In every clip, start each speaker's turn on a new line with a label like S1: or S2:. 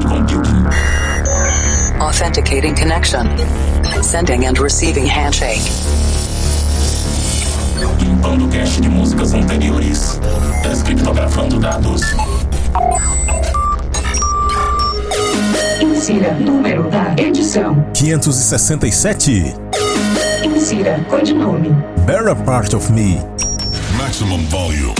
S1: cloud computing.
S2: Authenticating connection. Sending and receiving handshake.
S1: Limpando cache de músicas anteriores. Descriptografando dados.
S3: Insira número da edição.
S4: 567.
S3: Insira codinome.
S4: Better Part of Me.
S5: Maximum volume.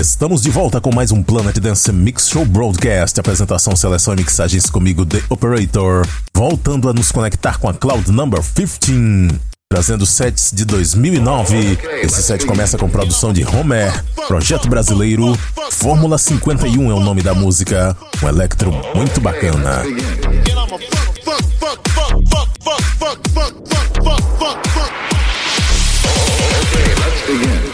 S4: Estamos de volta com mais um Planet Dance Mix Show Broadcast. Apresentação, seleção e mixagens comigo, The Operator. Voltando a nos conectar com a Cloud Number 15. Trazendo sets de 2009. Esse set começa com produção de Homer, Projeto Brasileiro. Fórmula 51 é o nome da música. Um electro muito bacana.
S5: Okay, let's begin.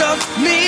S6: Of
S7: me.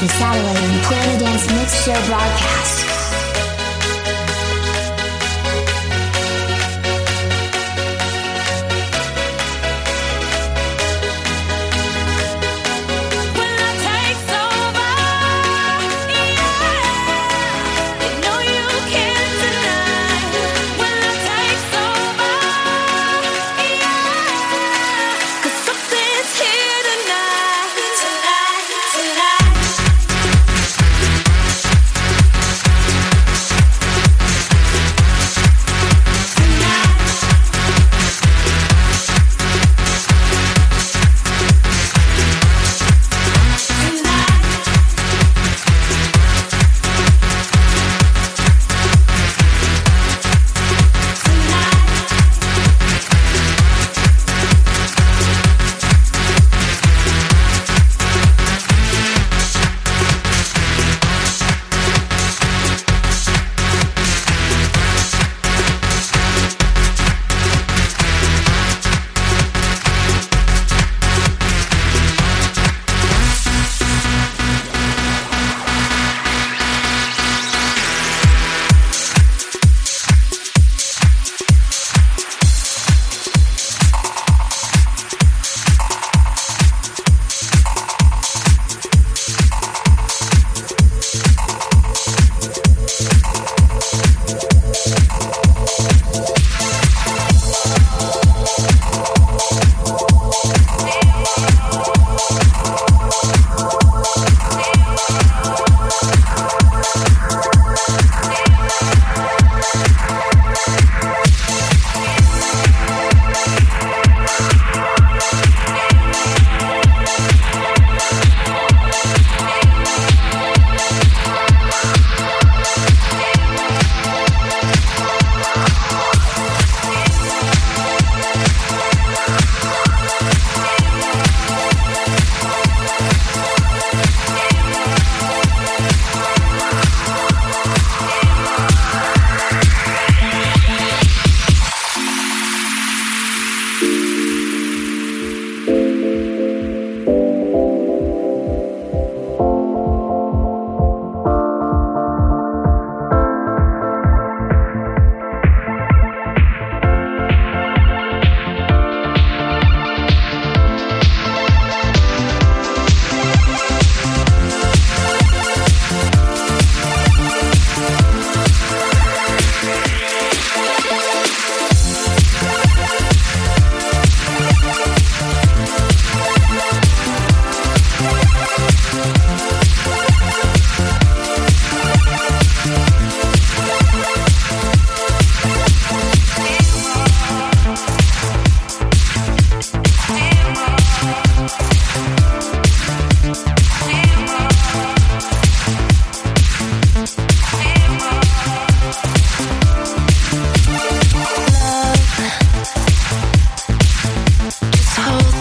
S7: the Satellite and Planet Dance Mix Show broadcast.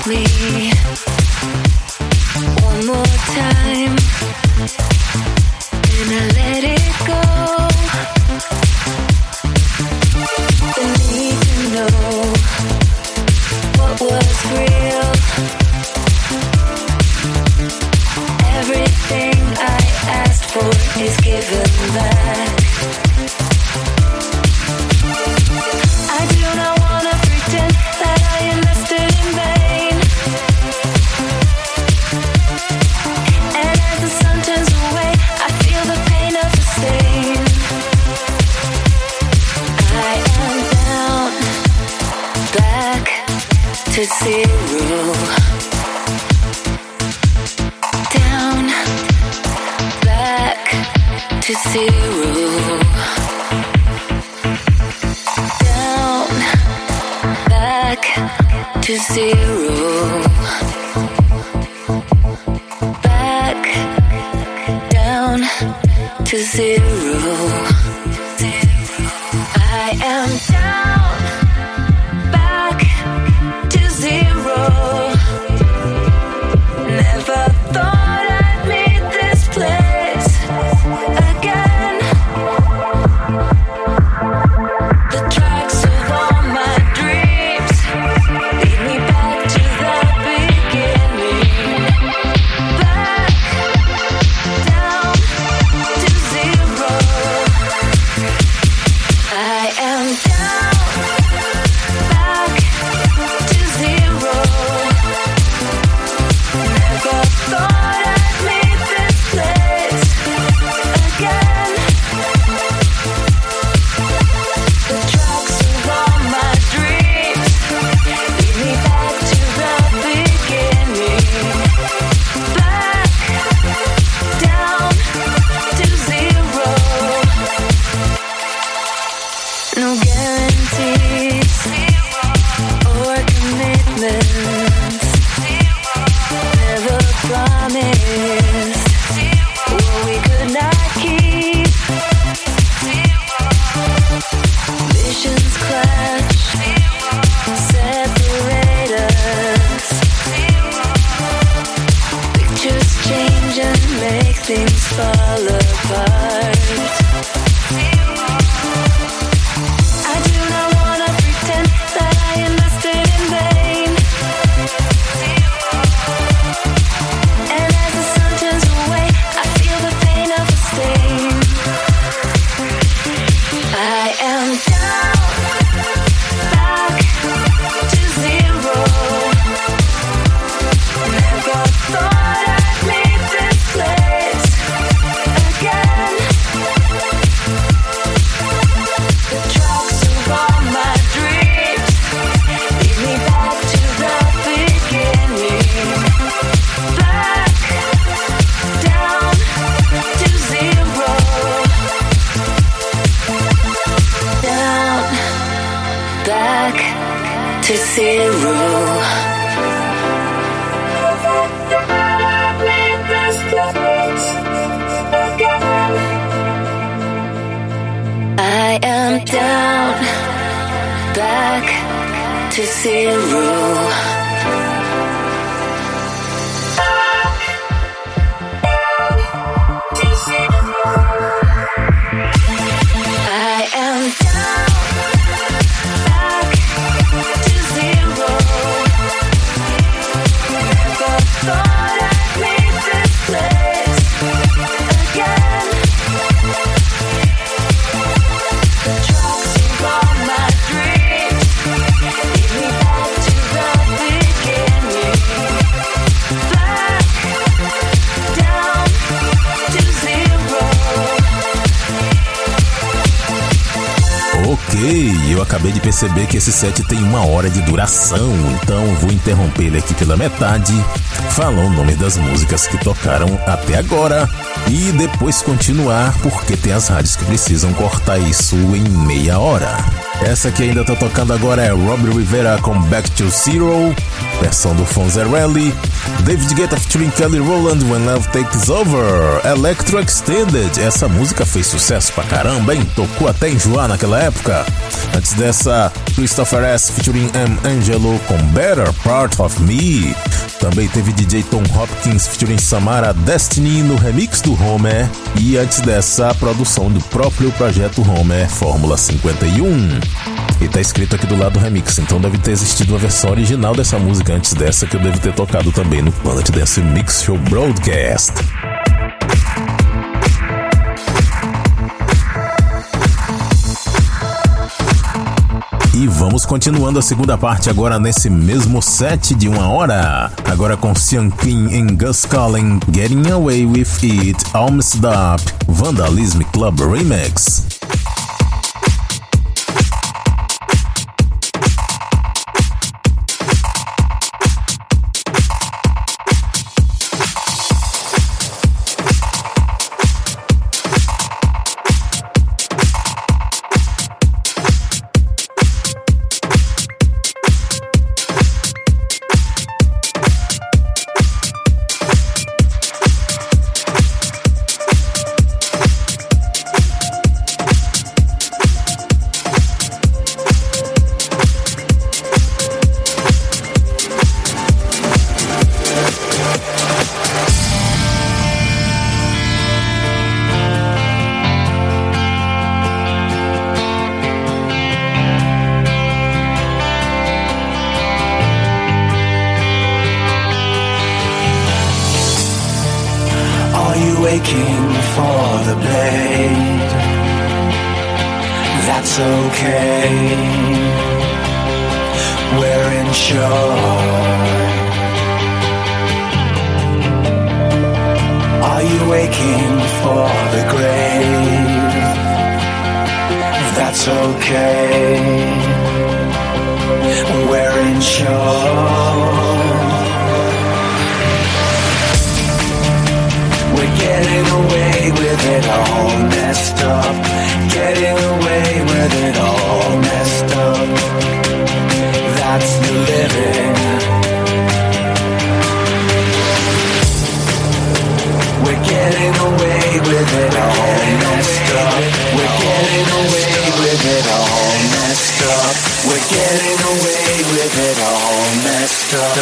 S7: me.
S8: Zero.
S4: Acabei de perceber que esse set tem uma hora de duração, então vou interromper ele aqui pela metade, falar o nome das músicas que tocaram até agora e depois continuar, porque tem as rádios que precisam cortar isso em meia hora. Essa que ainda tá tocando agora é Robbie Rivera com Back to Zero, versão do Fonzarelli, David Guetta featuring Kelly Rowland When Love Takes Over, Electro Extended. Essa música fez sucesso pra caramba, hein? Tocou até enjoar naquela época. Antes dessa, Christopher S. featuring M. Angelo com Better Part of Me. Também teve DJ Tom Hopkins featuring Samara Destiny no remix do Homer. E antes dessa, a produção do próprio projeto Homer, Fórmula 51. E tá escrito aqui do lado do remix, então deve ter existido uma versão original dessa música antes dessa que eu devo ter tocado também no Planet Dance Mix Show Broadcast. E vamos continuando a segunda parte agora nesse mesmo set de uma hora. Agora com Sean King e Gus Collin, Getting Away With It, Almost Up, Vandalism Club Remix.
S7: with it all messed up. We're getting away with it all messed up. We're getting away with it all messed up.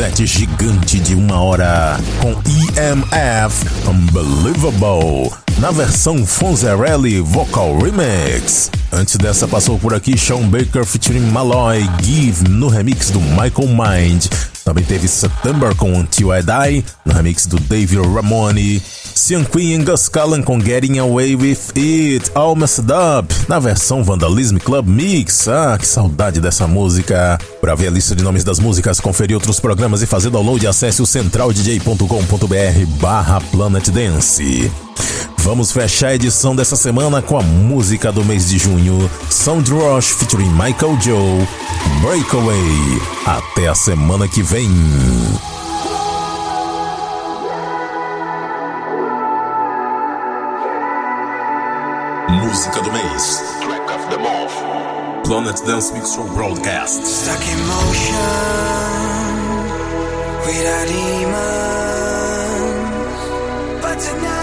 S4: Set gigante de uma hora com EMF Unbelievable na versão Fonzarelli Vocal Remix. Antes dessa passou por aqui Sean Baker featuring Malloy Give no remix do Michael Mind. Também teve September com Until I Die no remix do David Ramone. Gus Callan com Getting Away With It, All Messed Up, na versão Vandalism Club Mix. Ah, que saudade dessa música. Para ver a lista de nomes das músicas, conferir outros programas e fazer download, acesse o centraldj.com.br barra Planet Dance. Vamos fechar a edição dessa semana com a música do mês de junho, Sound Rush featuring Michael Joe, Breakaway. Até a semana que vem. Música do mês. Track of the month. Planet Dance Mix Show Broadcast.
S7: Stuck in motion without demons. But tonight